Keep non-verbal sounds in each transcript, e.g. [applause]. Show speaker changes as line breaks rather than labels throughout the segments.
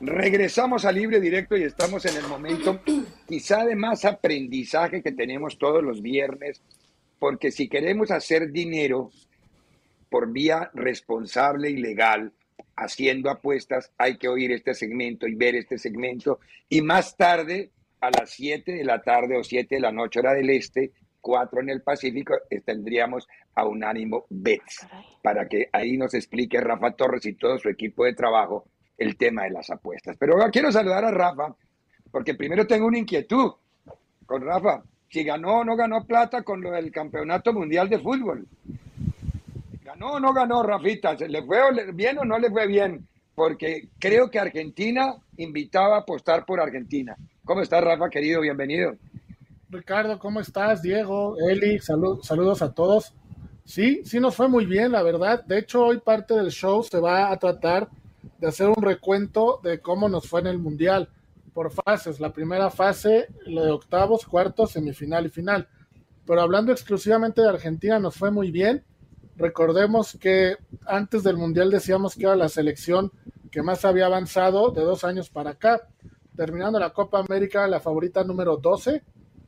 Regresamos a Libre Directo y estamos en el momento quizá de más aprendizaje que tenemos todos los viernes, porque si queremos hacer dinero por vía responsable y legal, haciendo apuestas, hay que oír este segmento y ver este segmento. Y más tarde, a las 7 de la tarde o 7 de la noche hora del este, 4 en el Pacífico, tendríamos a Unánimo Bets, para que ahí nos explique Rafa Torres y todo su equipo de trabajo el tema de las apuestas. Pero quiero saludar a Rafa, porque primero tengo una inquietud con Rafa. Si ganó o no ganó plata con lo del Campeonato Mundial de Fútbol. ¿Ganó o no ganó, Rafita? ¿Se le fue bien o no le fue bien? Porque creo que Argentina invitaba a apostar por Argentina. ¿Cómo estás, Rafa, querido? Bienvenido.
Ricardo, ¿cómo estás? Diego, Eli, saludos a todos. Sí, sí nos fue muy bien, la verdad. De hecho, hoy parte del show se va a tratar de hacer un recuento de cómo nos fue en el Mundial por fases. La primera fase, la de octavos, cuartos, semifinal y final. Pero hablando exclusivamente de Argentina, nos fue muy bien. Recordemos que antes del Mundial decíamos que era la selección que más había avanzado de dos años para acá. Terminando la Copa América, la favorita número 12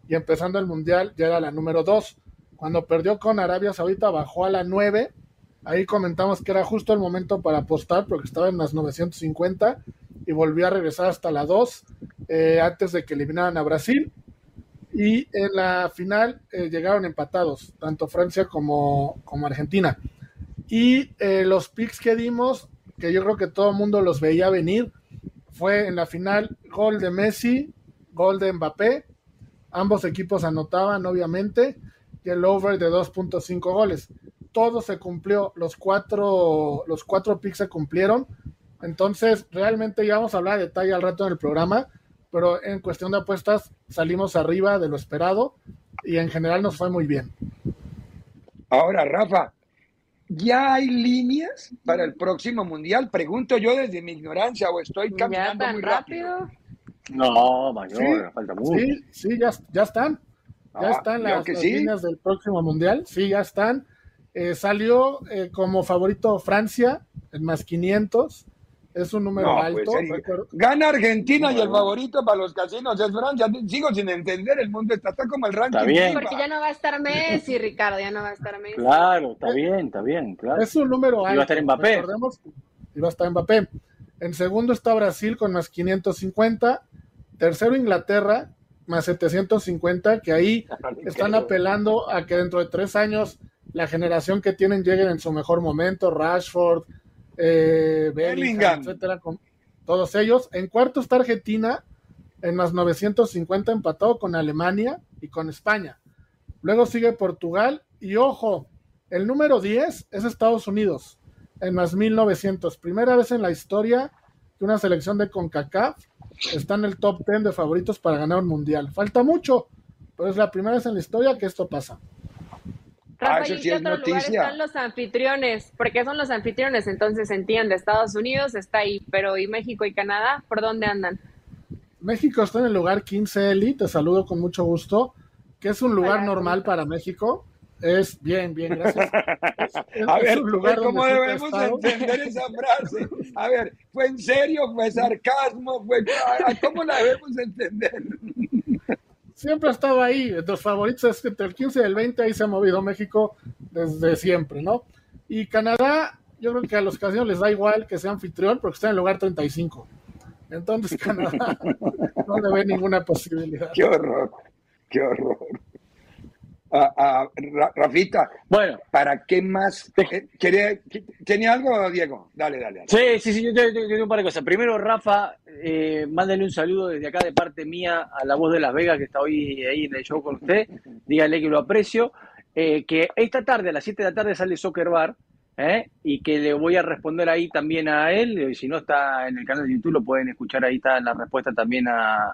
y empezando el Mundial ya era la número 2. Cuando perdió con Arabia Saudita bajó a la 9. Ahí comentamos que era justo el momento para apostar porque estaba en las 950 y volvió a regresar hasta la 2 eh, antes de que eliminaran a Brasil. Y en la final eh, llegaron empatados, tanto Francia como, como Argentina. Y eh, los picks que dimos, que yo creo que todo el mundo los veía venir, fue en la final gol de Messi, gol de Mbappé Ambos equipos anotaban, obviamente, y el over de 2.5 goles. Todo se cumplió, los cuatro, los cuatro picks se cumplieron. Entonces, realmente ya vamos a hablar de detalle al rato en el programa, pero en cuestión de apuestas salimos arriba de lo esperado y en general nos fue muy bien.
Ahora, Rafa, ¿ya hay líneas para el próximo mundial? Pregunto yo desde mi ignorancia o estoy caminando muy rápido.
No, mayor, falta mucho. Sí, sí, ya, ya están. Ya ah, están las, líneas del próximo mundial. Sí, ya están. Eh, salió eh, como favorito Francia en más 500. Es un número pues,
alto. Gana Argentina y el favorito para los casinos es Francia. Sigo sin entender, el mundo está, como el ranking. Está
bien. Porque ya no va a estar Messi, [laughs] Ricardo, ya no va a estar Messi.
Claro, está bien, está bien, claro. Es un número alto.
Y va a estar Mbappé.
Recordemos, y va a estar Mbappé. En segundo está Brasil con más 550. Tercero Inglaterra, más 750, que ahí [laughs] están apelando a que dentro de tres años la generación que tienen lleguen en su mejor momento, Rashford, eh, Bellingham, etcétera, con todos ellos. En cuarto está Argentina, en más 950 empatado con Alemania y con España. Luego sigue Portugal y ojo, el número 10 es Estados Unidos, en más 1900. Primera vez en la historia que una selección de CONCACAF está en el top 10 de favoritos para ganar un mundial. Falta mucho, pero es la primera vez en la historia que esto pasa.
Rafa, ah, ¿y qué otro lugar están los anfitriones? Porque son los anfitriones, entonces entiende, Estados Unidos está ahí, pero ¿y México y Canadá? ¿Por dónde andan?
México está en el lugar 15, Eli, te saludo con mucho gusto, que es un lugar normal para México. es bien, bien, gracias. [laughs]
a ver, ¿cómo debemos entender esa frase? A ver, ¿fue en serio? ¿Fue sarcasmo? Fue... ¿Cómo la debemos entender?
Siempre ha estado ahí. Los favoritos es que entre el 15 y el 20 ahí se ha movido México desde siempre, ¿no? Y Canadá, yo creo que a los casinos les da igual que sea anfitrión porque está en el lugar 35. Entonces Canadá [laughs] no le ve ninguna posibilidad.
Qué horror, qué horror a, Rafita. Bueno, ¿para qué más? ¿Quería, ¿Tenía algo, Diego? Dale, dale.
Sí, sí, sí, yo tengo un par de cosas. Primero, Rafa, eh, mándale un saludo desde acá de parte mía a la voz de Las Vegas que está hoy ahí en el show con usted. Dígale que lo aprecio. Eh, que esta tarde, a las 7 de la tarde, sale Soccer Bar. ¿Eh? y que le voy a responder ahí también a él. Y si no está en el canal de YouTube, lo pueden escuchar ahí está la respuesta también a,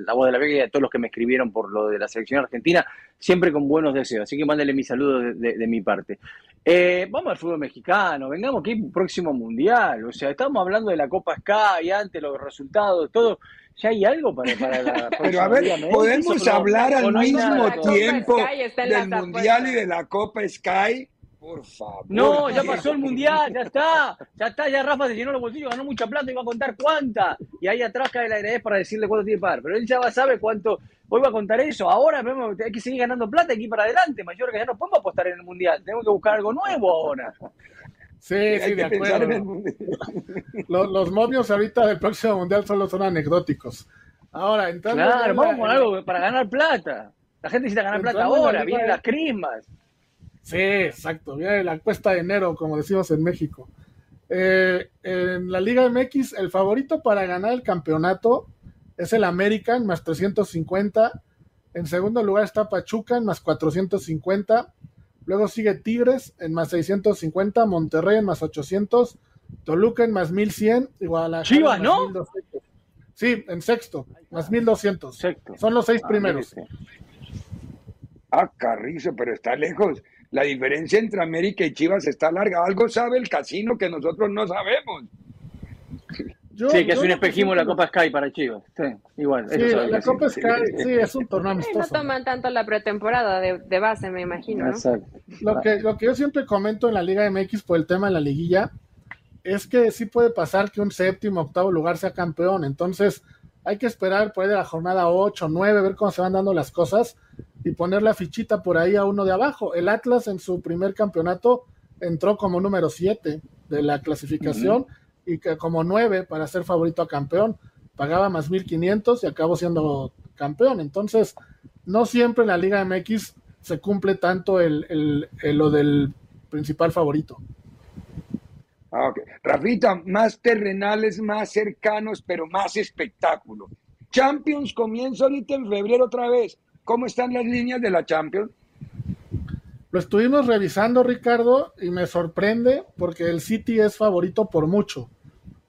la voz de la Vega y a todos los que me escribieron por lo de la selección argentina, siempre con buenos deseos. Así que mándele mi saludo de, mi parte. Eh, vamos al fútbol mexicano, vengamos aquí próximo mundial. O sea, estamos hablando de la Copa Sky, antes los resultados, todo. ¿Ya hay algo para, para la
Pero a ver, podemos hablar al mismo tiempo del Mundial y de la Copa Sky por favor.
No, ya pasó el mundial, ya está. Ya está, ya Rafa se llenó los bolsillos, ganó mucha plata y va a contar cuánta. Y ahí atrás cae la ARS para decirle cuánto tiene que pagar. Pero él ya sabe cuánto. Hoy va a contar eso. Ahora hay que seguir ganando plata y ir para adelante. Mayor que ya no podemos apostar en el mundial. Tenemos que buscar algo nuevo ahora.
Sí, sí, de acuerdo. Los, los momios ahorita del próximo mundial solo son anecdóticos. Ahora, entrando.
Claro, vamos con algo para ganar plata. La gente necesita ganar plata ahora, vienen las crismas.
Sí, exacto. Viene la cuesta de enero, como decimos en México. Eh, en la Liga MX, el favorito para ganar el campeonato es el American, más 350. En segundo lugar está Pachuca, en más 450. Luego sigue Tigres, en más 650. Monterrey, en más 800. Toluca, en más 1100. Y Guadalajara,
Chivas, ¿no?
Sí, en sexto, más 1200. Son los seis ah, primeros.
Ah, Carrizo, pero está lejos la diferencia entre América y Chivas está larga. Algo sabe el casino que nosotros no sabemos.
sí, que es un espejismo la Copa Sky para Chivas. Sí, igual.
Sí, la, Copa Sky, sí, es un torneo amistoso.
no toman tanto la pretemporada de, base, me imagino. Exacto.
Lo que, lo que yo siempre comento en la Liga MX por el tema de la liguilla es que sí puede pasar que un séptimo, octavo lugar sea campeón. Entonces, hay que esperar por ahí de la jornada 8, 9, ver cómo se van dando las cosas y poner la fichita por ahí a uno de abajo. El Atlas en su primer campeonato entró como número 7 de la clasificación y que como 9 para ser favorito a campeón. Pagaba más 1500 y acabó siendo campeón. Entonces, no siempre en la Liga MX se cumple tanto el, lo del principal favorito.
Ah, Rafita, más terrenales, más cercanos, pero más espectáculo. Champions comienza ahorita en febrero otra vez. ¿Cómo están las líneas de la Champions?
Lo estuvimos revisando, Ricardo, y me sorprende porque el City es favorito por mucho.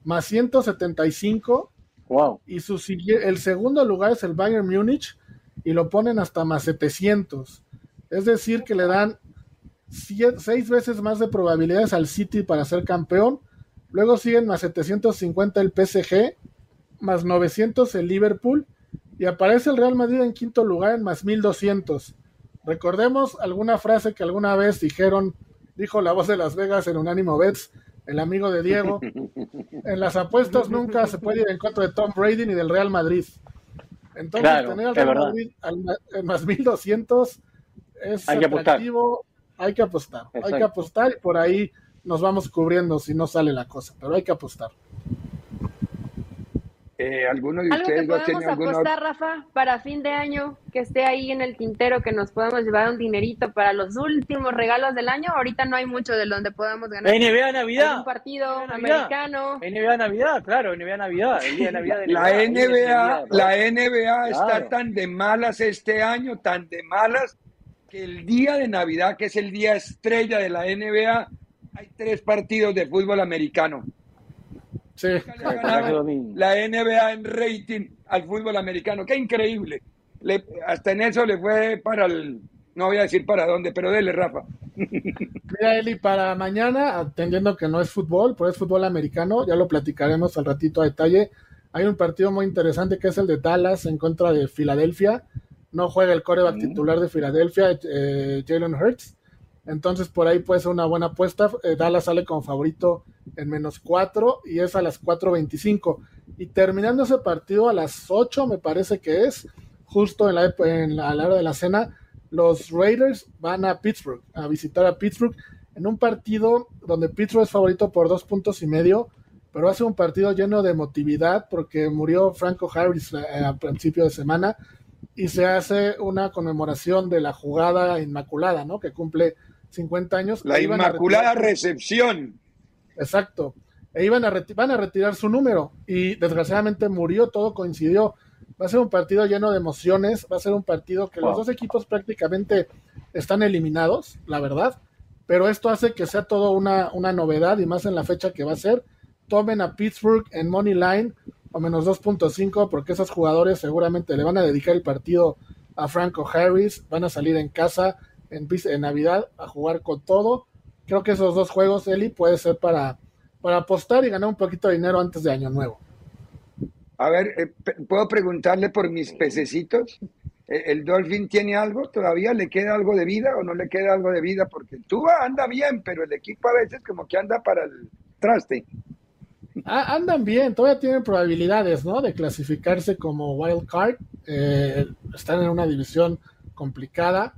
Más 175.
Wow.
Y su, el segundo lugar es el Bayern Múnich y lo ponen hasta más 700. Es decir, que le dan seis veces más de probabilidades al City para ser campeón. Luego siguen más 750 el PSG, más 900 el Liverpool y aparece el Real Madrid en quinto lugar en más 1200. Recordemos alguna frase que alguna vez dijeron, dijo la voz de Las Vegas en Unánimo Bets, el amigo de Diego. [laughs] En las apuestas nunca se puede ir en contra de Tom Brady ni del Real Madrid. Entonces, tener al Real Madrid en más 1200 es hay atractivo, hay que apostar. Hay que apostar y por ahí nos vamos cubriendo si no sale la cosa, pero hay que apostar.
Eh, ¿Alguno de
¿Algo ustedes que podemos apostar, Rafa, para fin de año, que esté ahí en el tintero, que nos podamos llevar un dinerito para los últimos regalos del año? Ahorita no hay mucho de donde podamos ganar.
NBA Navidad.
Un partido americano.
NBA Navidad, claro, NBA Navidad.
la NBA, la NBA está tan de malas este año, tan de malas, que el día de Navidad, que es el día estrella de la NBA, hay tres partidos de fútbol americano.
Sí.
La NBA en rating al fútbol americano. Qué increíble. hasta en eso le fue para el. No voy a decir para dónde, pero dele, Rafa. [laughs]
Mira, Eli, para mañana, atendiendo que no es fútbol, pero es fútbol americano, ya lo platicaremos al ratito a detalle. Hay un partido muy interesante que es el de Dallas en contra de Filadelfia. No juega el coreback mm. titular de Filadelfia, eh, Jalen Hurts. Entonces por ahí puede ser una buena apuesta. Eh, Dallas sale como favorito en menos 4 y es a las 4.25. Y terminando ese partido a las 8 me parece que es, justo en la, en la, a la hora de la cena, los Raiders van a Pittsburgh, a visitar a Pittsburgh en un partido donde Pittsburgh es favorito por dos puntos y medio, pero hace un partido lleno de emotividad porque murió Franco Harris eh, a principio de semana y se hace una conmemoración de la jugada inmaculada, ¿no? Que cumple 50 años.
La inmaculada recepción.
Exacto. E iban a, van a retirar su número y desgraciadamente murió, todo coincidió. Va a ser un partido lleno de emociones, va a ser un partido que los dos equipos prácticamente están eliminados, la verdad, pero esto hace que sea todo una, una novedad y más en la fecha que va a ser. Tomen a Pittsburgh en Money Line o menos 2.5 porque esos jugadores seguramente le van a dedicar el partido a Franco Harris, van a salir en casa en, en Navidad a jugar con todo. Creo que esos dos juegos, Eli, puede ser para, para apostar y ganar un poquito de dinero antes de Año Nuevo.
A ver, eh, ¿puedo preguntarle por mis pececitos? ¿E-, ¿El Dolphin tiene algo? ¿Todavía le queda algo de vida o no le queda algo de vida? Porque tú anda bien, pero el equipo a veces como que anda para el traste.
Ah, andan bien, todavía tienen probabilidades, ¿no? De clasificarse como wild card. Eh, están en una división complicada.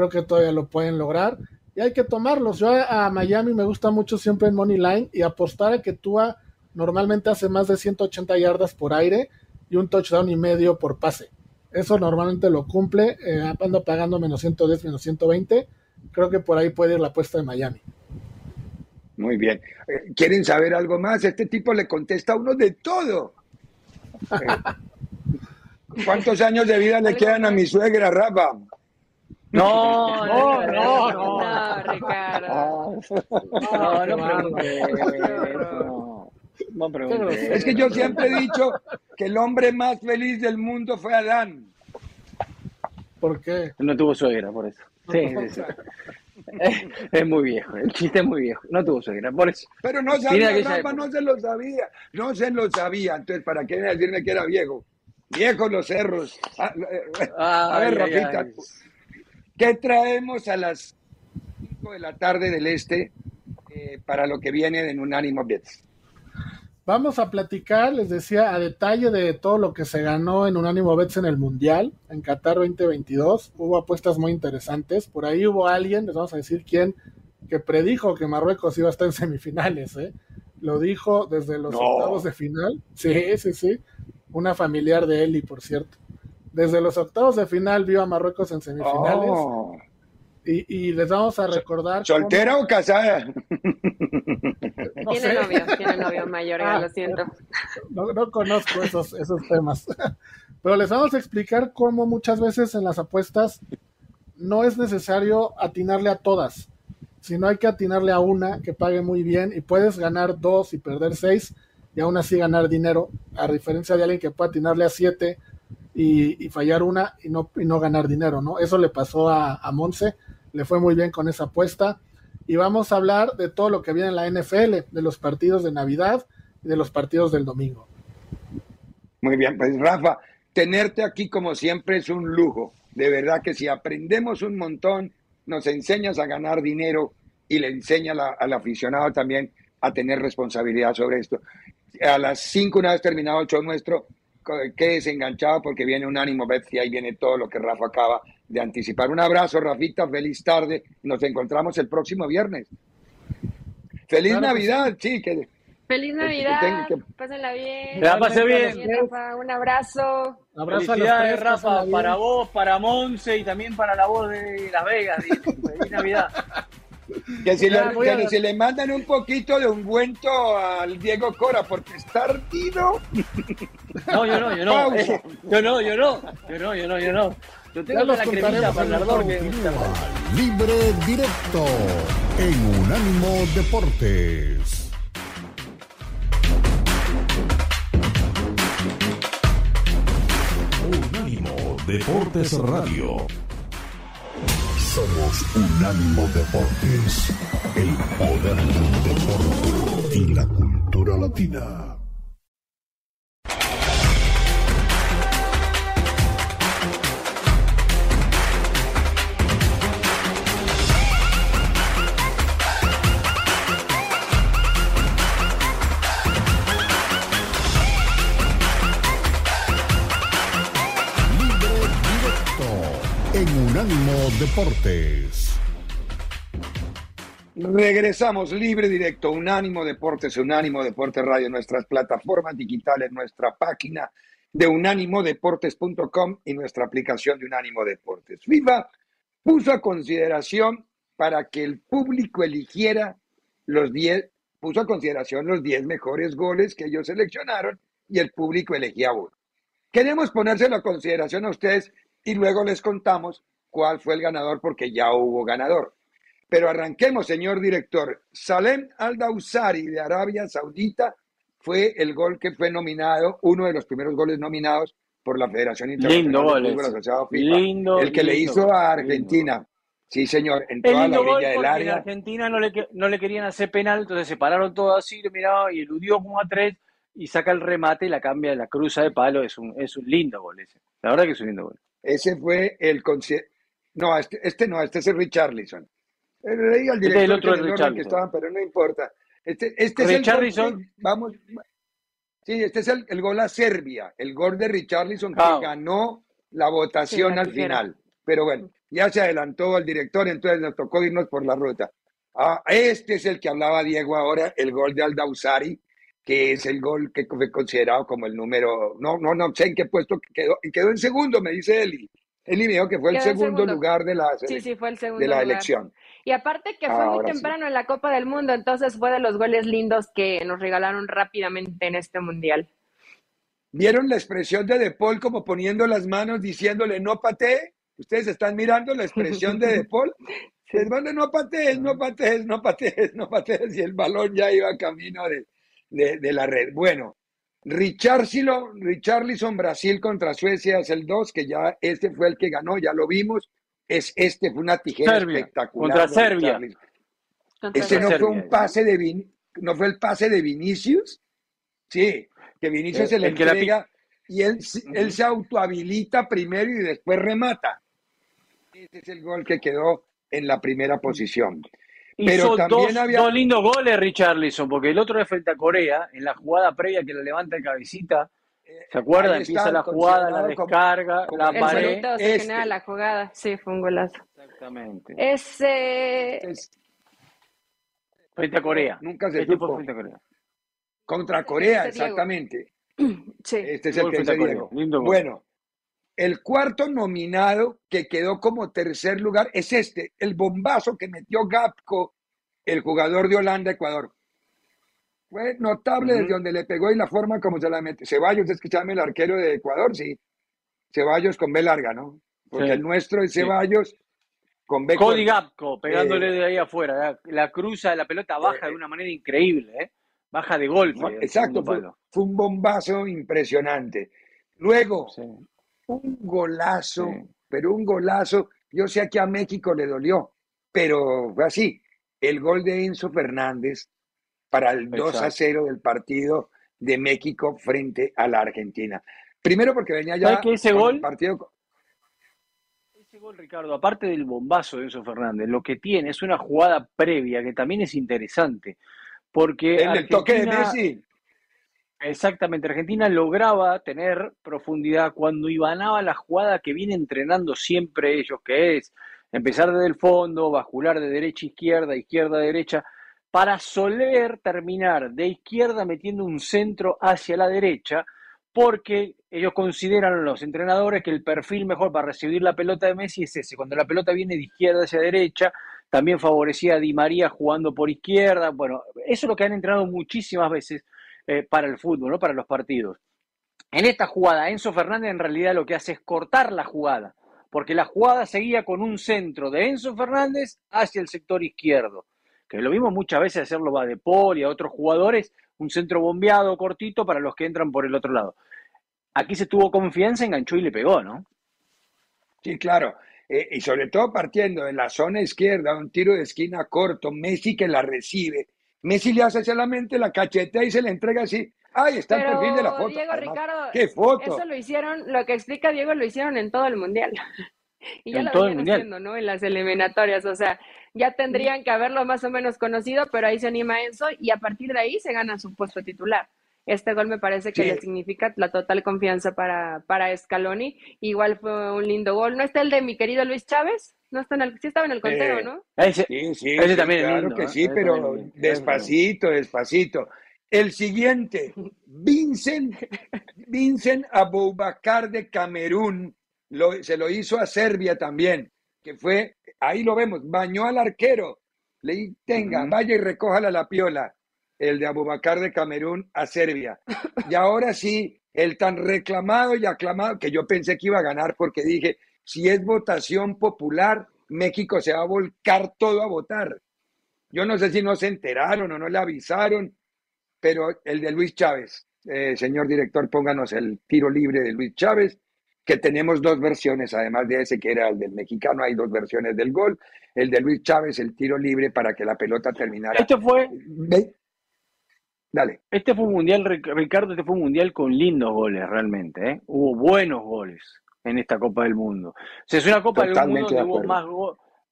Creo que todavía lo pueden lograr. Y hay que tomarlos. Yo a, Miami me gusta mucho siempre en Money Line y apostar a que Tua normalmente hace más de 180 yardas por aire y un touchdown y medio por pase. Eso normalmente lo cumple. Eh, ando pagando menos 110, menos 120. Creo que por ahí puede ir la apuesta de Miami.
Muy bien. ¿Quieren saber algo más? Este tipo le contesta a uno de todo. [laughs] ¿Cuántos años de vida le quedan a mi suegra, Rafa?
No, no, no,
no, Ricardo.
No, no no,
Es que yo siempre he dicho que el hombre más feliz del mundo fue Adán.
¿Por qué?
No tuvo suegra, por eso. Sí, sí, sí. [laughs] [laughs] Es, muy viejo, el chiste es muy viejo. No tuvo suegra, por eso.
Pero no sabía, Rafa, no se lo sabía. No se lo sabía. Entonces, ¿para qué decirme que era viejo? Viejos los cerros. Ah, eh, a, ver, Rafita, ¿qué traemos a las 5 de la tarde del este eh, para lo que viene en Unánimo Bets?
Vamos a platicar, les decía, a detalle de todo lo que se ganó en Unánimo Bets en el Mundial, en Qatar 2022. Hubo apuestas muy interesantes. Por ahí hubo alguien, les vamos a decir quién, que predijo que Marruecos iba a estar en semifinales. ¿eh? Lo dijo desde los octavos de final. Sí, sí, sí. Una familiar de Eli, por cierto. Desde los octavos de final vio a Marruecos en semifinales. Oh. Y, les vamos a recordar.
¿Soltera o casada? [laughs]
tiene novio, tiene novio mayor, ah, lo siento.
No, conozco esos, esos temas. [laughs] Pero les vamos a explicar cómo muchas veces en las apuestas no es necesario atinarle a todas, sino hay que atinarle a una que pague muy bien y puedes ganar dos y perder seis y aún así ganar dinero, a diferencia de alguien que puede atinarle a siete y, fallar una y no, y no ganar dinero, ¿no? Eso le pasó a, a Monse, le fue muy bien con esa apuesta. Y vamos a hablar de todo lo que viene en la NFL, de los partidos de Navidad y de los partidos del domingo.
Muy bien, pues Rafa, tenerte aquí como siempre es un lujo. De verdad que si aprendemos un montón, nos enseñas a ganar dinero y le enseña al aficionado también a tener responsabilidad sobre esto. A las 5, una vez terminado el show nuestro, quedes enganchado porque viene un ánimo y ahí viene todo lo que Rafa acaba de anticipar. Un abrazo, Rafita, feliz tarde. Nos encontramos el próximo viernes. Feliz Navidad, sí. Que,
Feliz Navidad, pásenla bien.
La pasé bien.
Un abrazo.
abrazo Felicidades, Rafa, para vos, para Monse y también para la voz de Las Vegas. Feliz Navidad.
Que si, le, le mandan un poquito de ungüento al Diego Cora porque está ardido.
No, yo no, yo no. yo no, yo no. Yo no, yo no, yo no. Yo tengo la cremita para el ardor que
Libre directo en Unánimo Deportes. Unánimo Deportes Radio. Somos Unánimo Deportes, el poder del deporte y la cultura latina. Unánimo Deportes.
Regresamos libre directo, Unánimo Deportes, Unánimo Deportes Radio, nuestras plataformas digitales, nuestra página de unánimodeportes.com y nuestra aplicación de Unánimo Deportes. FIFA puso a consideración para que el público eligiera los 10, puso a consideración los 10 mejores goles que ellos seleccionaron y el público elegía uno. Queremos ponérselo a consideración a ustedes y luego les contamos cuál fue el ganador porque ya hubo ganador. Pero arranquemos, señor director. Salem Al-Dawsari de Arabia Saudita fue el gol que fue nominado, uno de los primeros goles nominados por la Federación
Internacional de Fútbol Asociado FIFA. Lindo,
el que le hizo a Argentina. Sí, señor, en toda la orilla del área.
En Argentina no le, no le querían hacer penal, entonces se pararon todos así, miraba y eludió como a tres y saca el remate y la cambia, la cruza de palo. Es un, es un lindo gol ese. La verdad que es un lindo gol.
Ese fue el. No, este, este no, este es el Richarlison. Al director este el otro que, que estaban, pero no importa. Este, este es el vamos, sí, este es el, gol a Serbia, el gol de Richarlison que ganó la votación al final. Pero bueno, ya se adelantó el director, entonces nos tocó irnos por la ruta. Ah, este es el que hablaba Diego ahora, el gol de Aldausari, que es el gol que fue considerado como el número, no, no, no sé en qué puesto quedó, quedó en segundo, me dice Eli. Eli me dijo que fue el segundo, lugar de la,
sí, sí, fue el segundo
de la elección.
Y aparte que fue muy temprano en la Copa del Mundo, entonces fue de los goles lindos que nos regalaron rápidamente en este mundial.
¿Vieron la expresión de De Paul como poniendo las manos diciéndole no patee? Ustedes están mirando la expresión de De Paul. [laughs] Les manda no patees, no patees, no patees, no patees. Y el balón ya iba camino de, de, la red. Bueno, Richarlison, Richarlison, Brasil contra Suecia es el 2, que ya este fue el que ganó, ya lo vimos es este fue una tijera espectacular.
Contra Serbia.
Ese no fue un pase de Vin, no fue el pase de Vinicius. Sí, que Vinicius se le entrega y él, él se autohabilita primero y después remata. Ese es el gol que quedó en la primera posición.
Pero también había... dos lindos goles, Richarlison, porque el otro es frente a Corea, en la jugada previa que lo levanta el cabecita, ¿Se acuerda? Empieza la jugada, la descarga, la pared.
Este. la jugada. Sí, fue un golazo.
Exactamente.
Ese...
Frente a Corea.
Nunca se este supo. Frente a Corea. Contra Corea, este exactamente. [clears throat] Sí. Este es el que dice Diego. Bueno, el cuarto nominado que quedó como tercer lugar es este, el bombazo que metió Gapco, el jugador de Holanda-Ecuador. Fue notable desde donde le pegó y la forma como se la mete. Ceballos es que el arquero de Ecuador, sí. Ceballos con B larga, ¿no? Porque el nuestro es Ceballos con B
Cody Gapco, pegándole eh, de ahí afuera. La, cruza, la pelota baja de una manera increíble, ¿eh? Baja de golpe.
exacto, fue, un bombazo impresionante. Luego, un golazo, pero un golazo. Yo sé que a México le dolió, pero fue así. El gol de Enzo Fernández para el 2 a 0 del partido de México frente a la Argentina. Primero porque venía ya
que ese gol, partido... Ese gol, Ricardo, aparte del bombazo de Enzo Fernández, lo que tiene es una jugada previa que también es interesante. Porque
el toque de Messi.
Exactamente, Argentina lograba tener profundidad cuando ibanaba la jugada que viene entrenando siempre ellos, que es empezar desde el fondo, bascular de derecha a izquierda, izquierda a derecha, para soler terminar de izquierda metiendo un centro hacia la derecha, porque ellos consideran los entrenadores que el perfil mejor para recibir la pelota de Messi es ese. Cuando la pelota viene de izquierda hacia derecha, también favorecía a Di María jugando por izquierda. Bueno, eso es lo que han entrenado muchísimas veces eh, para el fútbol, ¿no? para los partidos. En esta jugada, Enzo Fernández en realidad lo que hace es cortar la jugada, porque la jugada seguía con un centro de Enzo Fernández hacia el sector izquierdo que lo vimos muchas veces hacerlo a De Paul y a otros jugadores, un centro bombeado cortito para los que entran por el otro lado. Aquí se tuvo confianza, enganchó y le pegó, ¿no?
Sí, claro. Eh, y sobre todo partiendo en la zona izquierda, un tiro de esquina corto, Messi que la recibe. Messi le hace solamente la cacheta y se le entrega así. Ahí está el perfil de la foto.
Diego Ricardo,
¿qué foto?
Eso lo hicieron, lo que explica Diego lo hicieron en todo el mundial. [laughs] y ya lo venían haciendo, ¿no? En las eliminatorias. O sea, ya tendrían que haberlo más o menos conocido, pero ahí se anima Enzo y a partir de ahí se gana su puesto titular. Este gol me parece que le significa la total confianza para, para Scaloni. Igual fue un lindo gol. ¿No está el de mi querido Luis Chávez? No está en el, sí estaba en el conteo, eh, ¿no?
sí, sí, también claro que sí, pero despacito, despacito. El siguiente, Vincent, Vincent Aboubacar de Camerún, se lo hizo a Serbia también, que fue, ahí lo vemos, bañó al arquero, le tenga, vaya y recójala la piola, el de Aboubacar de Camerún a Serbia. Y ahora sí, el tan reclamado y aclamado, que yo pensé que iba a ganar porque dije, si es votación popular, México se va a volcar todo a votar. Yo no sé si no se enteraron o no le avisaron, pero el de Luis Chávez, eh, señor director, pónganos el tiro libre de Luis Chávez, que tenemos dos versiones, además de ese que era el del mexicano, hay dos versiones del gol. El de Luis Chávez, el tiro libre para que la pelota terminara.
Este fue.
Dale.
Este fue un mundial, Ricardo, este fue un mundial con lindos goles realmente. ¿eh? Hubo buenos goles en esta Copa del Mundo. O sea, es una Copa del Mundo donde hubo más,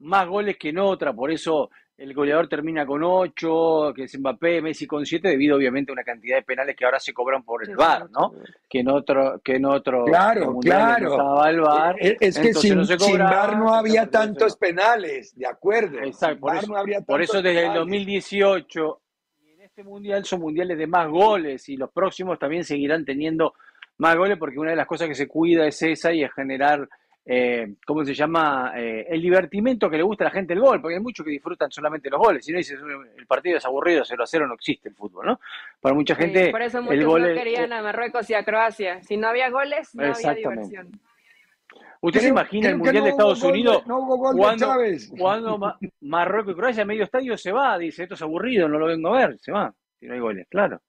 más goles que en otra, por eso el goleador termina con 8, que es Mbappé, Messi con 7, debido obviamente a una cantidad de penales que ahora se cobran por el VAR, ¿no? Que en otro, que en otro
claro, claro.
el VAR,
eh, es que sin, VAR no había tantos penales, de acuerdo.
Exacto, por, eso, por eso desde el 2018 y en este mundial son mundiales de más goles y los próximos también seguirán teniendo más goles porque una de las cosas que se cuida es esa y es generar eh, ¿cómo se llama? Eh, el divertimento que le gusta a la gente el gol, porque hay muchos que disfrutan solamente los goles. Si no dices el partido es aburrido, 0 a 0 no existe el fútbol, ¿no? Para mucha gente.
por eso muchos no querían a Marruecos y a Croacia. Si no había goles, no había diversión.
¿Usted se imagina el Mundial de Estados Unidos? no hubo gol cuando, cuando Marruecos y Croacia, medio estadio se va, dice, esto es aburrido, no lo vengo a ver, se va, si no hay goles, claro.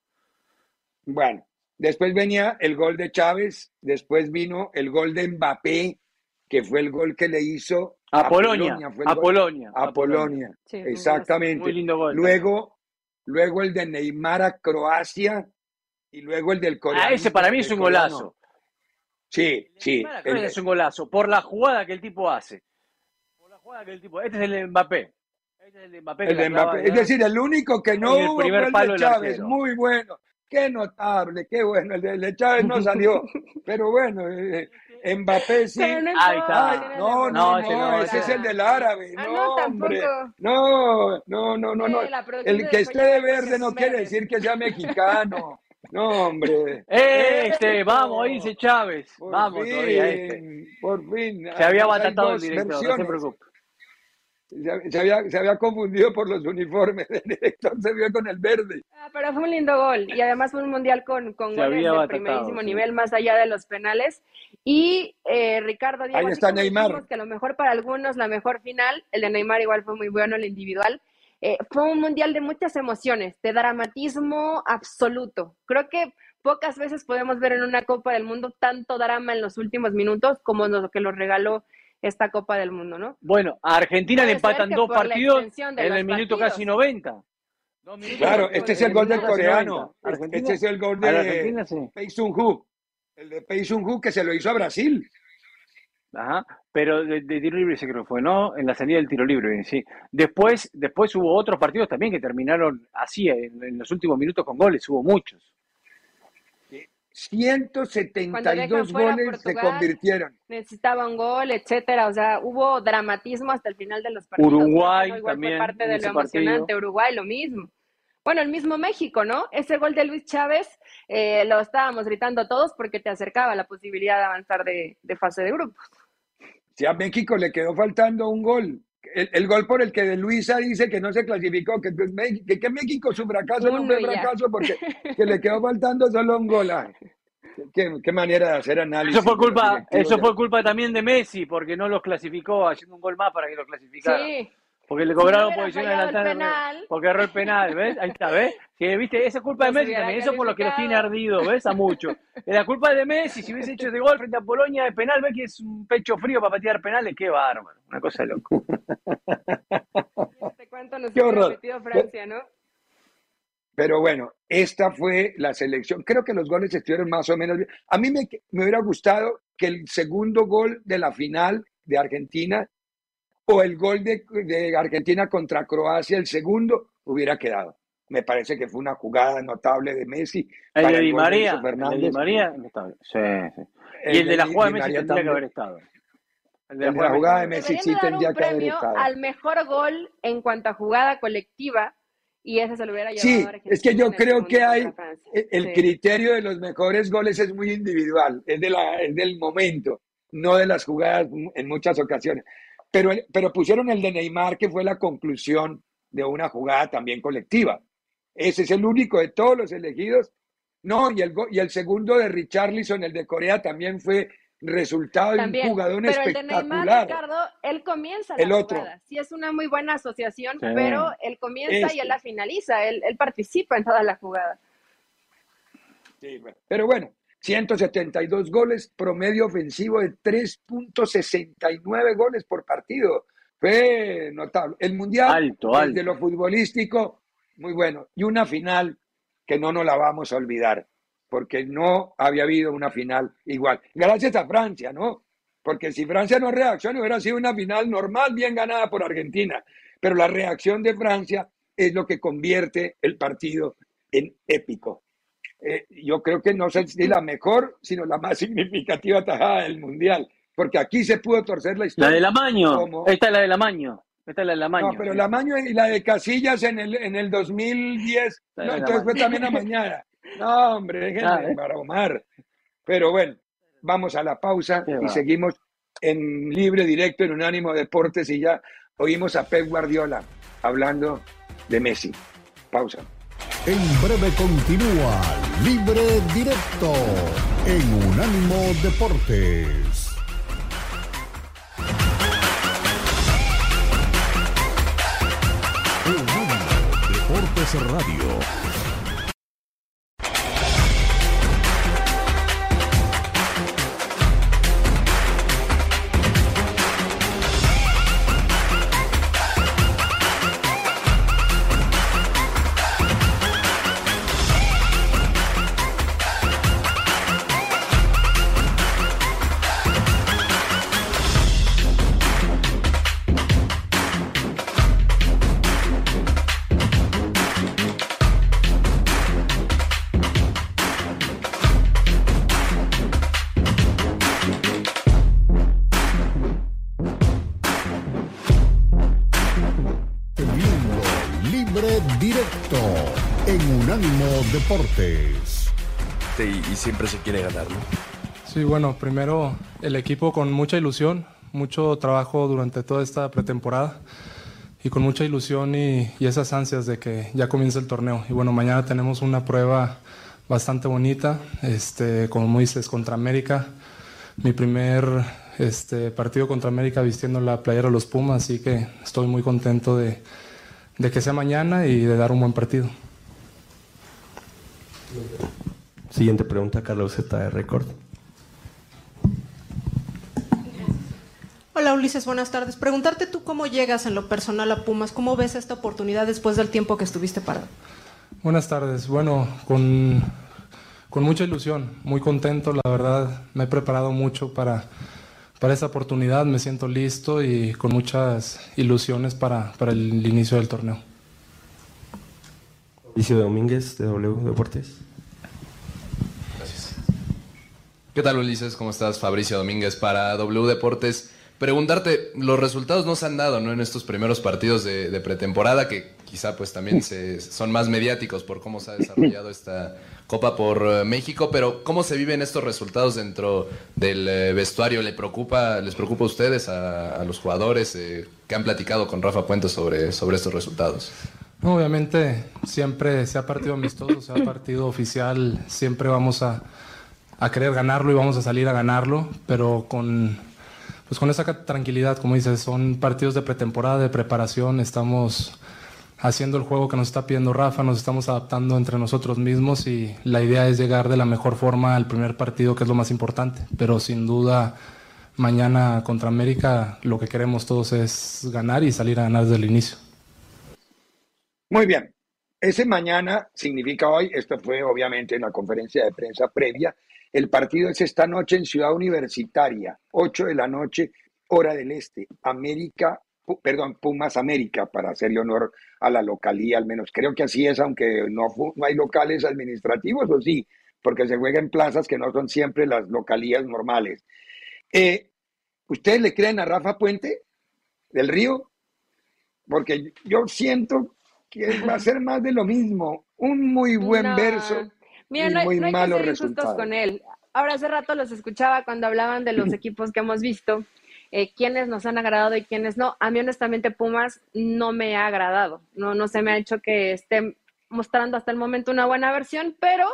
Bueno, después venía el gol de Chávez, después vino el gol de Mbappé, que fue el gol que le hizo
a, Polonia. a Polonia.
A Polonia. Exactamente. Muy lindo gol. Luego, luego el de Neymar a Croacia y luego el del Corea.
Ah, ese para mí es un golazo.
Sí, sí.
es un golazo por la jugada que el tipo hace. Por la jugada que el tipo. Este es el de Mbappé. Este es el de Mbappé.
El de Mbappé. Es decir, el único que no hubo fue el de Chávez. Muy bueno. Qué notable, qué bueno. El de Chávez no salió. [laughs] pero bueno, eh, Mbappé sí.
Ahí está.
no, no, no, ese es el del árabe. Ah, no, hombre. No, no, no, no. no. El que esté de verde no quiere decir que sea mexicano. No, hombre.
Este, vamos, dice Chávez. vamos, todavía este.
Por fin.
Se había batallado el director, no se preocupe.
Se, había, se había confundido por los uniformes. [laughs] El director se vio con el verde.
Ah, pero fue un lindo gol. Y además fue un mundial con, con goles de primerísimo nivel, más allá de los penales. Y eh, Ricardo
Ahí está Neymar.
Que a lo mejor para algunos la mejor final. El de Neymar igual fue muy bueno, el individual. Eh, fue un mundial de muchas emociones, de dramatismo absoluto. Creo que pocas veces podemos ver en una Copa del Mundo tanto drama en los últimos minutos como lo que lo regaló esta Copa del Mundo, ¿no?
Bueno, a Argentina le empatan dos partidos en el minuto casi 90.
Claro, este es el gol del coreano. Este es el gol de Pei Sun Hu. El de Pei Sun Hu que se lo hizo a Brasil.
Ajá, pero de, tiro libre se creo que fue, ¿no? En la salida del tiro libre, sí. Después, después hubo otros partidos también que terminaron así, en los últimos minutos con goles, hubo muchos.
172 goles se convirtieron.
Necesitaba un gol, etcétera. O sea, hubo dramatismo hasta el final de los partidos.
Uruguay también.
Fue parte de lo emocionante. Uruguay, lo mismo. Bueno, el mismo México, ¿no? Ese gol de Luis Chávez eh, lo estábamos gritando todos porque te acercaba la posibilidad de avanzar de, fase de grupos.
Si a México le quedó faltando un gol, el, gol por el que de Luisa dice que no se clasificó, que, que, México su fracaso no fue fracaso porque que le quedó faltando solo un gol. Qué, manera de hacer análisis.
Eso fue culpa, eso fue culpa también de Messi, porque no los clasificó haciendo un gol más para que los clasificara. Sí. Porque le cobraron posición adelantada. Porque erró el penal, ¿ves? Ahí está, ¿ves? Que, viste, esa es culpa de Messi también. Eso por lo que los tiene ardido, ¿ves? A mucho. Es la culpa de Messi. Si hubiese hecho ese gol frente a Polonia de penal, ¿ves que es un pecho frío para patear penales? Qué bárbaro. Una cosa loca.
Este cuento nos Qué horror. Francia, ¿no?
Pero bueno, esta fue la selección. Creo que los goles estuvieron más o menos bien. A mí me, me hubiera gustado que el segundo gol de la final de Argentina o el gol de, Argentina contra Croacia, el segundo, hubiera quedado. me parece que fue una jugada notable de Messi.
El
para
de Di María, el de Di María, está bien. Sí, sí.
El
Y el de la jugada de Messi tendría que
también.
haber estado. El
El de la jugada de Messi sí tendría que haber estado.
al mejor gol en cuanto a jugada colectiva y ese se lo hubiera llevado
Sí,
a Argentina
es que yo creo que hay
Francia.
el el
Sí.
criterio de los mejores goles es muy individual, es, de la, es del momento, no de las jugadas en muchas ocasiones. Pero, el- pero pusieron el de Neymar, que fue la conclusión de una jugada también colectiva. Ese es el único de todos los elegidos. No, y el, go- y el segundo de Richarlison, el de Corea, también fue resultado de
También,
un jugador
pero el de Neymar. Ricardo, él comienza la
El otro.
jugada. Sí es una muy buena asociación,
Sí.
pero él comienza y
Este.
él la finaliza, él, él participa en toda la jugada.
Sí, bueno. Pero bueno, 172 goles, promedio ofensivo de 3.69 goles por partido. Fue notable. El Mundial,
Alto, alto.
lo futbolístico, muy bueno. Y una final que no nos la vamos a olvidar, porque no había habido una final igual. Gracias a Francia, ¿no? Porque si Francia no reacciona, hubiera sido una final normal, bien ganada por Argentina. Pero la reacción de Francia es lo que convierte el partido en épico. Eh, yo creo que no sé si la mejor, sino la más [laughs] significativa tajada del Mundial, porque aquí se pudo torcer la
La
historia.
del Amaño.
¿Cómo?
Esta es la del Amaño. Esta es la del Amaño.
No, pero la Maño y la de Casillas en el, en el 2010,
La
no,
de la
entonces fue también a mañana. No, hombre, déjenme
Ah, ¿eh?
embaromar. Pero bueno, vamos a la pausa
Qué
y
va.
seguimos en libre directo en Unánimo Deportes y ya oímos a Pep Guardiola hablando de Messi. Pausa.
En breve continúa Libre Directo en Unánimo Deportes. Unánimo Deportes Radio.
Siempre se quiere ganar, ¿no?
Sí, bueno, primero el equipo con mucha ilusión, mucho trabajo durante toda esta pretemporada y con mucha ilusión y, esas ansias de que ya comience el torneo. Y bueno, mañana tenemos una prueba bastante bonita, este, como dices, contra América. Mi primer este, partido contra América vistiendo la playera de los Pumas, así que estoy muy contento de, de que sea mañana y de dar un buen partido.
Siguiente pregunta, Carlos Z de Record.
Hola Ulises, buenas tardes. Preguntarte tú cómo llegas en lo personal a Pumas, cómo ves esta oportunidad después del tiempo que estuviste parado.
Buenas tardes. Bueno, con, con mucha ilusión, muy contento, la verdad. Me he preparado mucho para, para esta oportunidad, me siento listo y con muchas ilusiones para, para el inicio del torneo.
Mauricio Domínguez de W Deportes.
¿Qué tal Ulises? ¿Cómo estás? Fabricio Domínguez para W Deportes. Preguntarte, los resultados no se han dado ¿no? en estos primeros partidos de, de pretemporada, que quizá pues también se, son más mediáticos por cómo se ha desarrollado esta Copa por eh, México, pero ¿cómo se viven estos resultados dentro del eh, vestuario? ¿Le preocupa, ¿Les preocupa a ustedes, a, a los jugadores eh, que han platicado con Rafa Puente sobre, sobre estos resultados?
Obviamente, siempre sea partido amistoso, sea partido oficial, siempre vamos a, a querer ganarlo y vamos a salir a ganarlo, pero con, pues con esa tranquilidad, como dices, son partidos de pretemporada, de preparación, estamos haciendo el juego que nos está pidiendo Rafa, nos estamos adaptando entre nosotros mismos y la idea es llegar de la mejor forma al primer partido, que es lo más importante, pero sin duda mañana contra América lo que queremos todos es ganar y salir a ganar desde el inicio.
Muy bien. Ese mañana significa hoy, esto fue obviamente en la conferencia de prensa previa, el partido es esta noche en Ciudad Universitaria, 8 de la noche, hora del este, América perdón, Pumas América, para hacerle honor a la localía, al menos. Creo que así es, aunque no, hay locales administrativos, o sí, porque se juega en plazas que no son siempre las localías normales. Eh, ¿Ustedes le creen a Rafa Puente del Río? Porque yo siento que va a ser más de lo mismo. Un muy buen
No.
verso
Mira, no
muy
no hay que
malos
ser injustos
resultados.
con él. Ahora hace rato los escuchaba cuando hablaban de los [clears throat] equipos que hemos visto, eh, quiénes nos han agradado y quiénes no. A mí honestamente Pumas no me ha agradado. No, no se me ha hecho que esté mostrando hasta el momento una buena versión, pero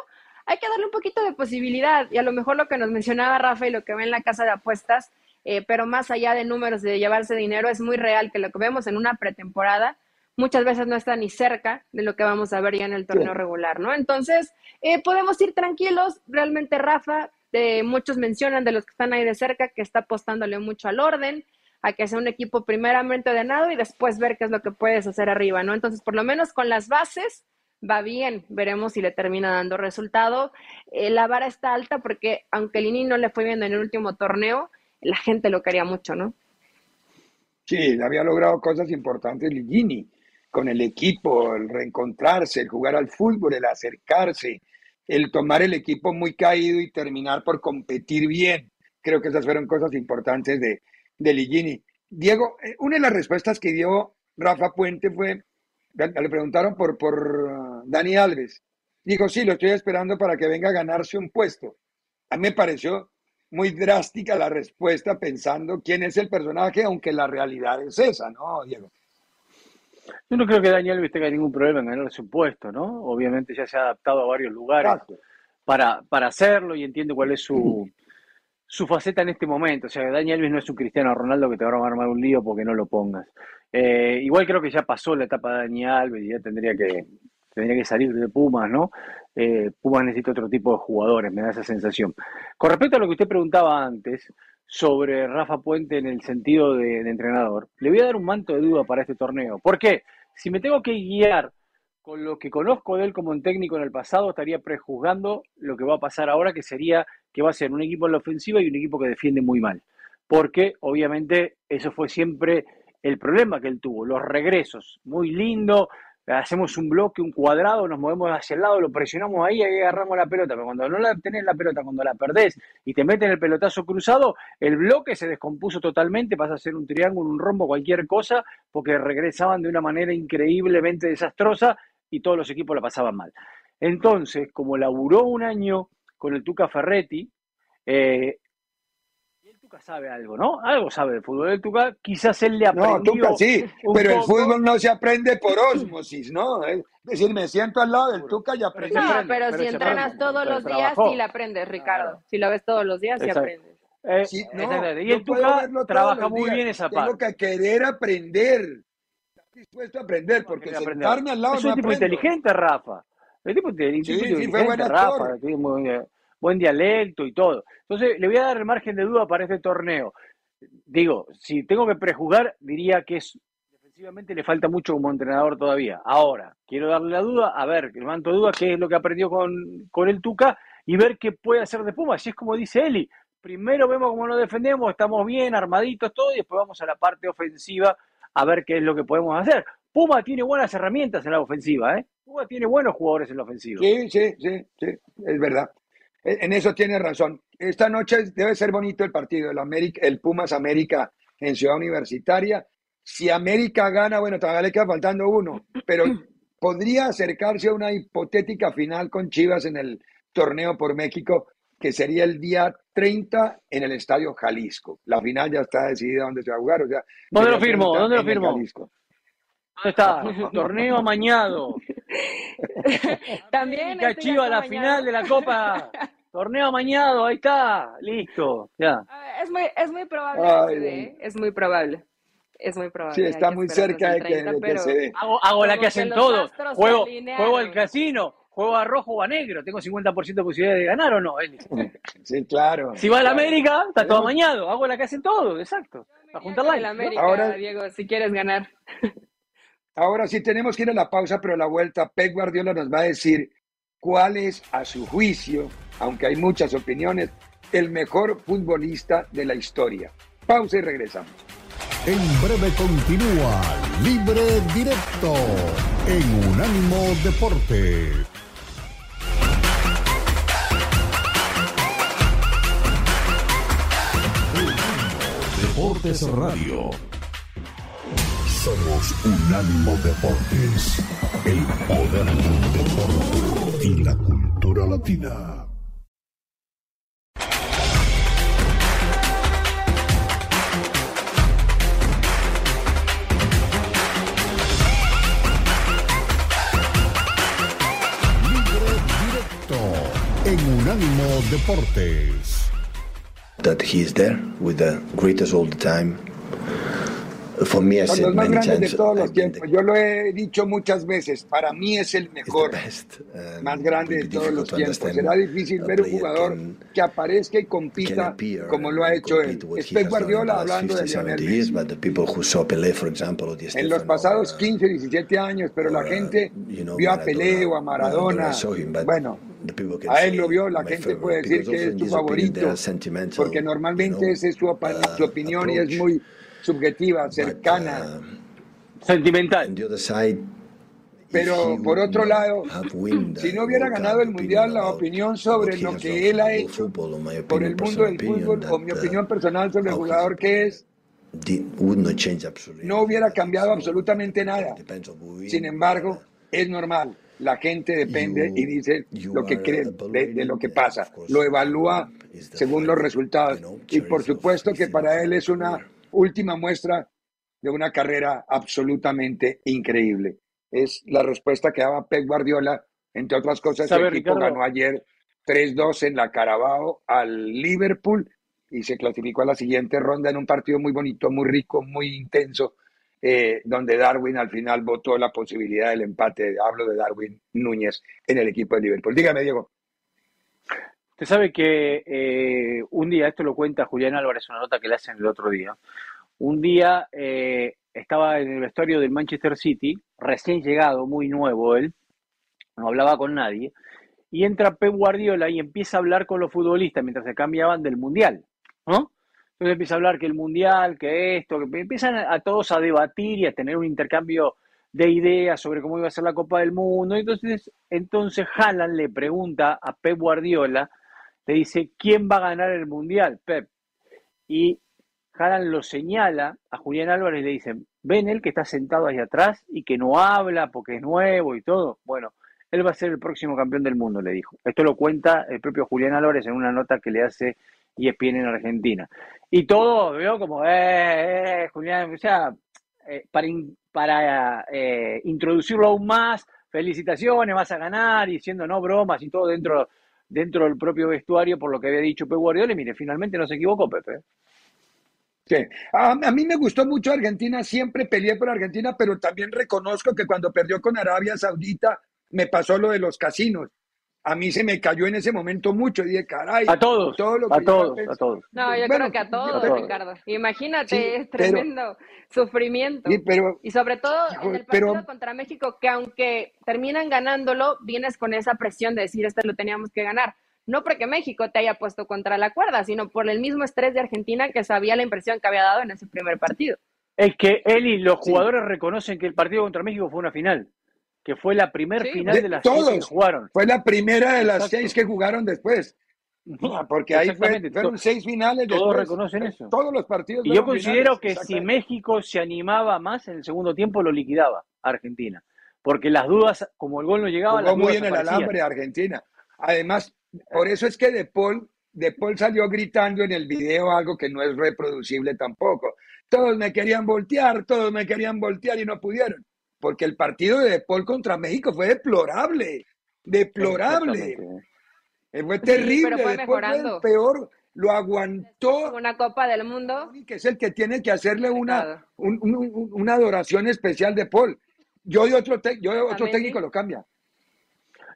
hay que darle un poquito de posibilidad. Y a lo mejor lo que nos mencionaba Rafa y lo que ve en la casa de apuestas, eh, pero más allá de números de llevarse dinero, es muy real que lo que vemos en una pretemporada muchas veces no está ni cerca de lo que vamos a ver ya en el torneo
Sí.
regular, ¿no? Entonces, eh, podemos ir tranquilos. Realmente Rafa, eh, muchos mencionan de los que están ahí de cerca que está apostándole mucho al orden, a que sea un equipo primeramente ordenado y después ver qué es lo que puedes hacer arriba, ¿no? Entonces, por lo menos con las bases va bien, veremos si le termina dando resultado. Eh, la vara está alta porque aunque Lini no le fue bien en el último torneo, la gente lo quería mucho, ¿no?
Sí, había logrado cosas importantes Ligini, con el equipo, el reencontrarse, el jugar al fútbol, el acercarse, el tomar el equipo muy caído y terminar por competir bien. Creo que esas fueron cosas importantes de, de Ligini. Diego, eh, una de las respuestas que dio Rafa Puente fue, le preguntaron por, por uh, Dani Alves. Dijo, sí, lo estoy esperando para que venga a ganarse un puesto. A mí me pareció muy drástica la respuesta pensando quién es el personaje, aunque la realidad es esa, ¿no, Diego?
Yo no creo que Daniel Alves tenga ningún problema en ganar su puesto, ¿no? Obviamente ya se ha adaptado a varios lugares
Exacto.
para, para hacerlo y entiende cuál es su, su faceta en este momento. O sea, Dani Alves no es un Cristiano Ronaldo que te va a armar un lío porque no lo pongas. Eh, igual creo que ya pasó la etapa de Dani Alves y ya tendría que, tendría que salir de Pumas, ¿no? Eh, Pumas necesita otro tipo de jugadores, me da esa sensación. Con respecto a lo que usted preguntaba antes sobre Rafa Puente en el sentido de, de entrenador, le voy a dar un manto de duda para este torneo. ¿Por qué? Si me tengo que guiar con lo que conozco de él como un técnico en el pasado, estaría prejuzgando lo que va a pasar ahora, que sería que va a ser un equipo en la ofensiva y un equipo que defiende muy mal. Porque obviamente eso fue siempre el problema que él tuvo, los regresos, muy lindo, hacemos un bloque, un cuadrado, nos movemos hacia el lado, lo presionamos ahí y ahí agarramos la pelota, pero cuando no la tenés la pelota, cuando la perdés y te meten el pelotazo cruzado, el bloque se descompuso totalmente, pasa a ser un triángulo, un rombo, cualquier cosa, porque regresaban de una manera increíblemente desastrosa y todos los equipos la pasaban mal. Entonces, como laburó un año con el Tuca Ferretti, eh, Tuca sabe algo, ¿no? Algo sabe del fútbol del Tuca, quizás él le
No,
aprendió
Tuca sí, pero el fútbol no se aprende por ósmosis, ¿no? Es decir, me siento al lado del Tuca y aprendo.
No, pero
pero
si entrenas
aprende,
todos los días,
trabajó.
sí la aprendes, Ricardo. Si lo ves todos los días, sí
Exacto.
aprendes.
Eh,
Sí, no,
y el Tuca trabaja muy
días.
bien esa
Tengo
parte.
que querer aprender. Estar dispuesto a aprender, porque
Quería aprender.
sentarme al lado
es
no
un tipo
aprendo.
inteligente, Rafa. El tipo,
Sí, sí, fue
inteligente,
buen actor.
Buen dialecto y todo. Entonces, le voy a dar el margen de duda para este torneo. Digo, si tengo que prejuzgar, diría que es defensivamente le falta mucho como entrenador todavía. Ahora, quiero darle la duda, a ver, el manto de duda, qué es lo que aprendió con, con el Tuca y ver qué puede hacer de Puma. Si es como dice Eli, primero vemos cómo nos defendemos, estamos bien, armaditos, todo, y después vamos a la parte ofensiva a ver qué es lo que podemos hacer. Puma tiene buenas herramientas en la ofensiva, ¿eh? Puma tiene buenos jugadores en la ofensiva.
Sí, sí, sí, sí, es verdad. E- En eso tiene razón. Esta noche debe ser bonito el partido, el, América, el Pumas América en Ciudad Universitaria. Si América gana, bueno, todavía le queda faltando uno, pero [clears throat] podría acercarse a una hipotética final con Chivas en el torneo por México, que sería el día 30 en el Estadio Jalisco. La final ya está decidida dónde se va a jugar. O sea,
¿Dónde lo firmo?
30
¿Dónde lo firmo?
Jalisco.
¿Dónde está? Torneo amañado. [laughs]
También
América
este
Chivas, la
mañana.
final de la Copa. [laughs] Torneo amañado, ahí está. Listo, ya.
Ah, Es muy, es muy probable
Ay,
que se dé, es muy probable. Es muy probable.
Sí, está muy cerca de que,
30,
de que
pero
se dé.
Hago, hago la que hacen todos. Juego, juego al casino, juego a rojo o a negro. Tengo 50% de posibilidad de ganar o no, Eli. [laughs]
Sí, claro.
Si va a la
claro.
América, está todo amañado. Hago la que hacen todos, exacto. Para juntar likes.
América,
Ahora-
Diego, si quieres ganar.
Ahora sí tenemos que ir a la pausa, pero a la vuelta Pep Guardiola nos va a decir cuál es, a su juicio, aunque hay muchas opiniones, el mejor futbolista de la historia. Pausa y regresamos.
En breve continúa Libre Directo en Unánimo Deporte. Deportes Radio. Somos Unánimo Deportes, el poder del deporte y la cultura latina. Libre directo en Unánimo Deportes.
that he's there with the greatest all the time. For me, I
Son
said
los más grandes de todos los tiempos. Yo lo he dicho muchas veces. Para mí es el mejor,
the best. Um,
más grande de todos los tiempos. Será difícil ver un jugador
can-
que aparezca y compita como lo
and
ha hecho él. Pep Guardiola hablando de
50,
Lionel
70 years, Pelé, example,
En los pasados
or,
15, 17 años, pero la
or, uh,
gente
you know,
vio a. Pelé o a
Maradona him,
Bueno, a él lo vio, la gente puede decir
because
que es
they
favorito, porque normalmente esa es su,
uh,
opinión y es muy subjetiva,
But,
cercana.
uh,
Sentimental.
on the other side,
Pero por otro lado, si
the
no hubiera
World
ganado el Mundial, la
about
opinión sobre
what he
lo
has
que él ha
for the
hecho por el mundo
personal
del
opinion,
fútbol o mi
that, uh,
opinión personal sobre el jugador que es,
did- would not change absolutely
no hubiera cambiado
So,
absolutamente nada. Sin embargo, es normal. La gente depende y dice lo que cree de, de lo que
and
pasa.
of course,
Lo evalúa según los resultados. Y por supuesto que
15
para él es una. Última muestra de una carrera absolutamente increíble. Es la respuesta que daba Pep Guardiola. Entre otras cosas,
¿Sabe,
equipo
Ricardo?
ganó ayer 3-2 en la Carabao al Liverpool y se clasificó a la siguiente ronda en un partido muy bonito, muy rico, muy intenso, eh, donde Darwin al final votó la posibilidad del empate. Hablo de Darwin Núñez en el equipo de Liverpool. Dígame, Diego.
Usted sabe que eh, un día, esto lo cuenta Julián Álvarez, una nota que le hacen el otro día. Un día eh, estaba en el vestuario del Manchester City, recién llegado, muy nuevo él, no hablaba con nadie, y entra Pep Guardiola y empieza a hablar con los futbolistas mientras se cambiaban del Mundial, ¿no? Entonces empieza a hablar que el Mundial, que esto, que empiezan a, todos a debatir y a tener un intercambio de ideas sobre cómo iba a ser la Copa del Mundo. Entonces, entonces Haaland le pregunta a Pep Guardiola, le dice, ¿quién va a ganar el Mundial, Pep? Y Haaland lo señala a Julián Álvarez y le dice, ven él que está sentado ahí atrás y que no habla porque es nuevo y todo. Bueno, él va a ser el próximo campeón del mundo, le dijo. Esto lo cuenta el propio Julián Álvarez en una nota que le hace ESPN en Argentina. Y todo, veo como, eh, eh, Julián, o sea, eh, para, para eh, introducirlo aún más, felicitaciones, vas a ganar, y diciendo no bromas y todo dentro, dentro del propio vestuario por lo que había dicho Pep Guardiola. Y mire, finalmente no se equivocó, Pepe.
Sí. A, a mí me gustó mucho Argentina, siempre peleé por Argentina, pero también reconozco que cuando perdió con Arabia Saudita me pasó lo de los casinos. A mí se me cayó en ese momento mucho y dije, caray,
A todos,
todo lo
a
que
todos,
pensé-
a todos.
No, yo
Bueno,
creo que a todos, Ricardo. Imagínate,
Sí,
es
pero-
tremendo sufrimiento.
Sí, pero
Y sobre todo
Hijo,
en el partido
pero-
contra México, que aunque terminan ganándolo, vienes con esa presión de decir, este lo teníamos que ganar. No porque México te haya puesto contra la cuerda, sino por el mismo estrés de Argentina que sabía la impresión que había dado en ese primer partido.
Es que él y los
Sí.
jugadores reconocen que el partido contra México fue una final, que fue la primer
Sí.
final
De
de las seis que jugaron.
fue la primera de las
Exacto.
seis que jugaron después. Porque ahí fue- fueron seis finales
todos
después.
reconocen eso.
Todos los partidos
Y yo considero
finales,
que si. México se animaba más en el segundo tiempo, lo liquidaba Argentina. Porque las dudas, como el gol no llegaba, las
muy
dudas
en el alambre Argentina. Además, por eso es que De Paul, De Paul salió gritando en el video algo que no es reproducible tampoco. Todos me querían voltear, todos me querían voltear y no pudieron. Porque el partido de Paul contra México fue deplorable. Deplorable. Fue
pero
terrible.
fue
el peor. Lo aguantó.
Una Copa del Mundo.
que es el que tiene que hacerle una,
Ricardo.
un- un- un- una adoración especial de Paul. Yo de otro, te- yo de otro técnico lo cambia.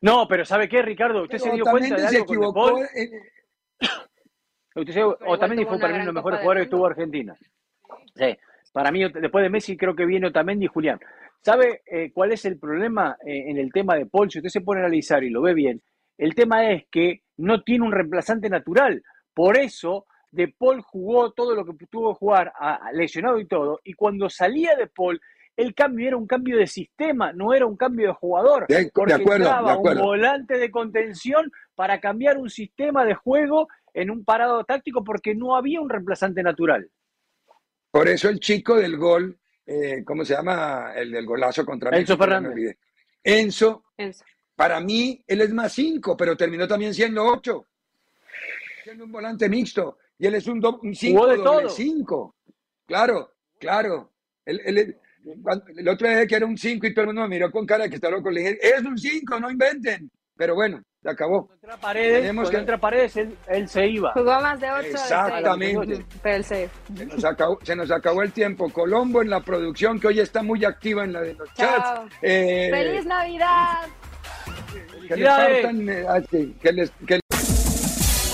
No, pero ¿sabe qué, Ricardo? ¿Usted se dio cuenta de
se
algo con De
equivocó.
Paul?
en-
Usted se- Otamendi
tuvo
fue para mí uno de los mejores jugadores que tuvo. Argentina. Sí. Para mí, después de Messi, creo que viene Otamendi y Julián. ¿Sabe eh, cuál es el problema eh, en el tema de Paul? Si usted se pone a analizar y lo ve bien, el tema es que no tiene un reemplazante natural. Por eso De Paul jugó todo lo que tuvo que jugar, a, lesionado y todo, y cuando salía De Paul, el cambio era un cambio de sistema, no era un cambio de jugador.
De,
porque
de acuerdo,
entraba
de acuerdo.
un volante de contención para cambiar un sistema de juego en un parado táctico porque no había un reemplazante natural.
Por eso el chico del gol, eh, ¿cómo se llama? El del golazo contra
Enzo
México,
Fernández.
olvidé. Enzo,
Enzo.
para mí, él es más cinco, pero terminó también siendo ocho. Siendo un volante mixto. Y él es un, do- un cinco,
de
doble
todo.
cinco. Claro, claro. Él, él- cuando- el otro día que era un cinco y todo el mundo me miró con cara de que está loco. Le dije, es un cinco, no inventen. Pero bueno, se acabó.
Entra Paredes,
Tenemos que-
entra Paredes, él, él se iba.
Jugó más de 8
Exactamente.
Pero seis.
Se nos, acabó, se nos acabó el tiempo. Colombo en la producción, que hoy está muy activa en la de los
Chao.
chats. Eh,
¡Feliz Navidad!
que les partan, eh, ah, que les- que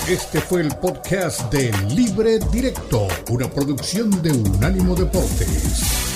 Este fue el podcast de Libre Directo, una producción de Unánimo Deportes.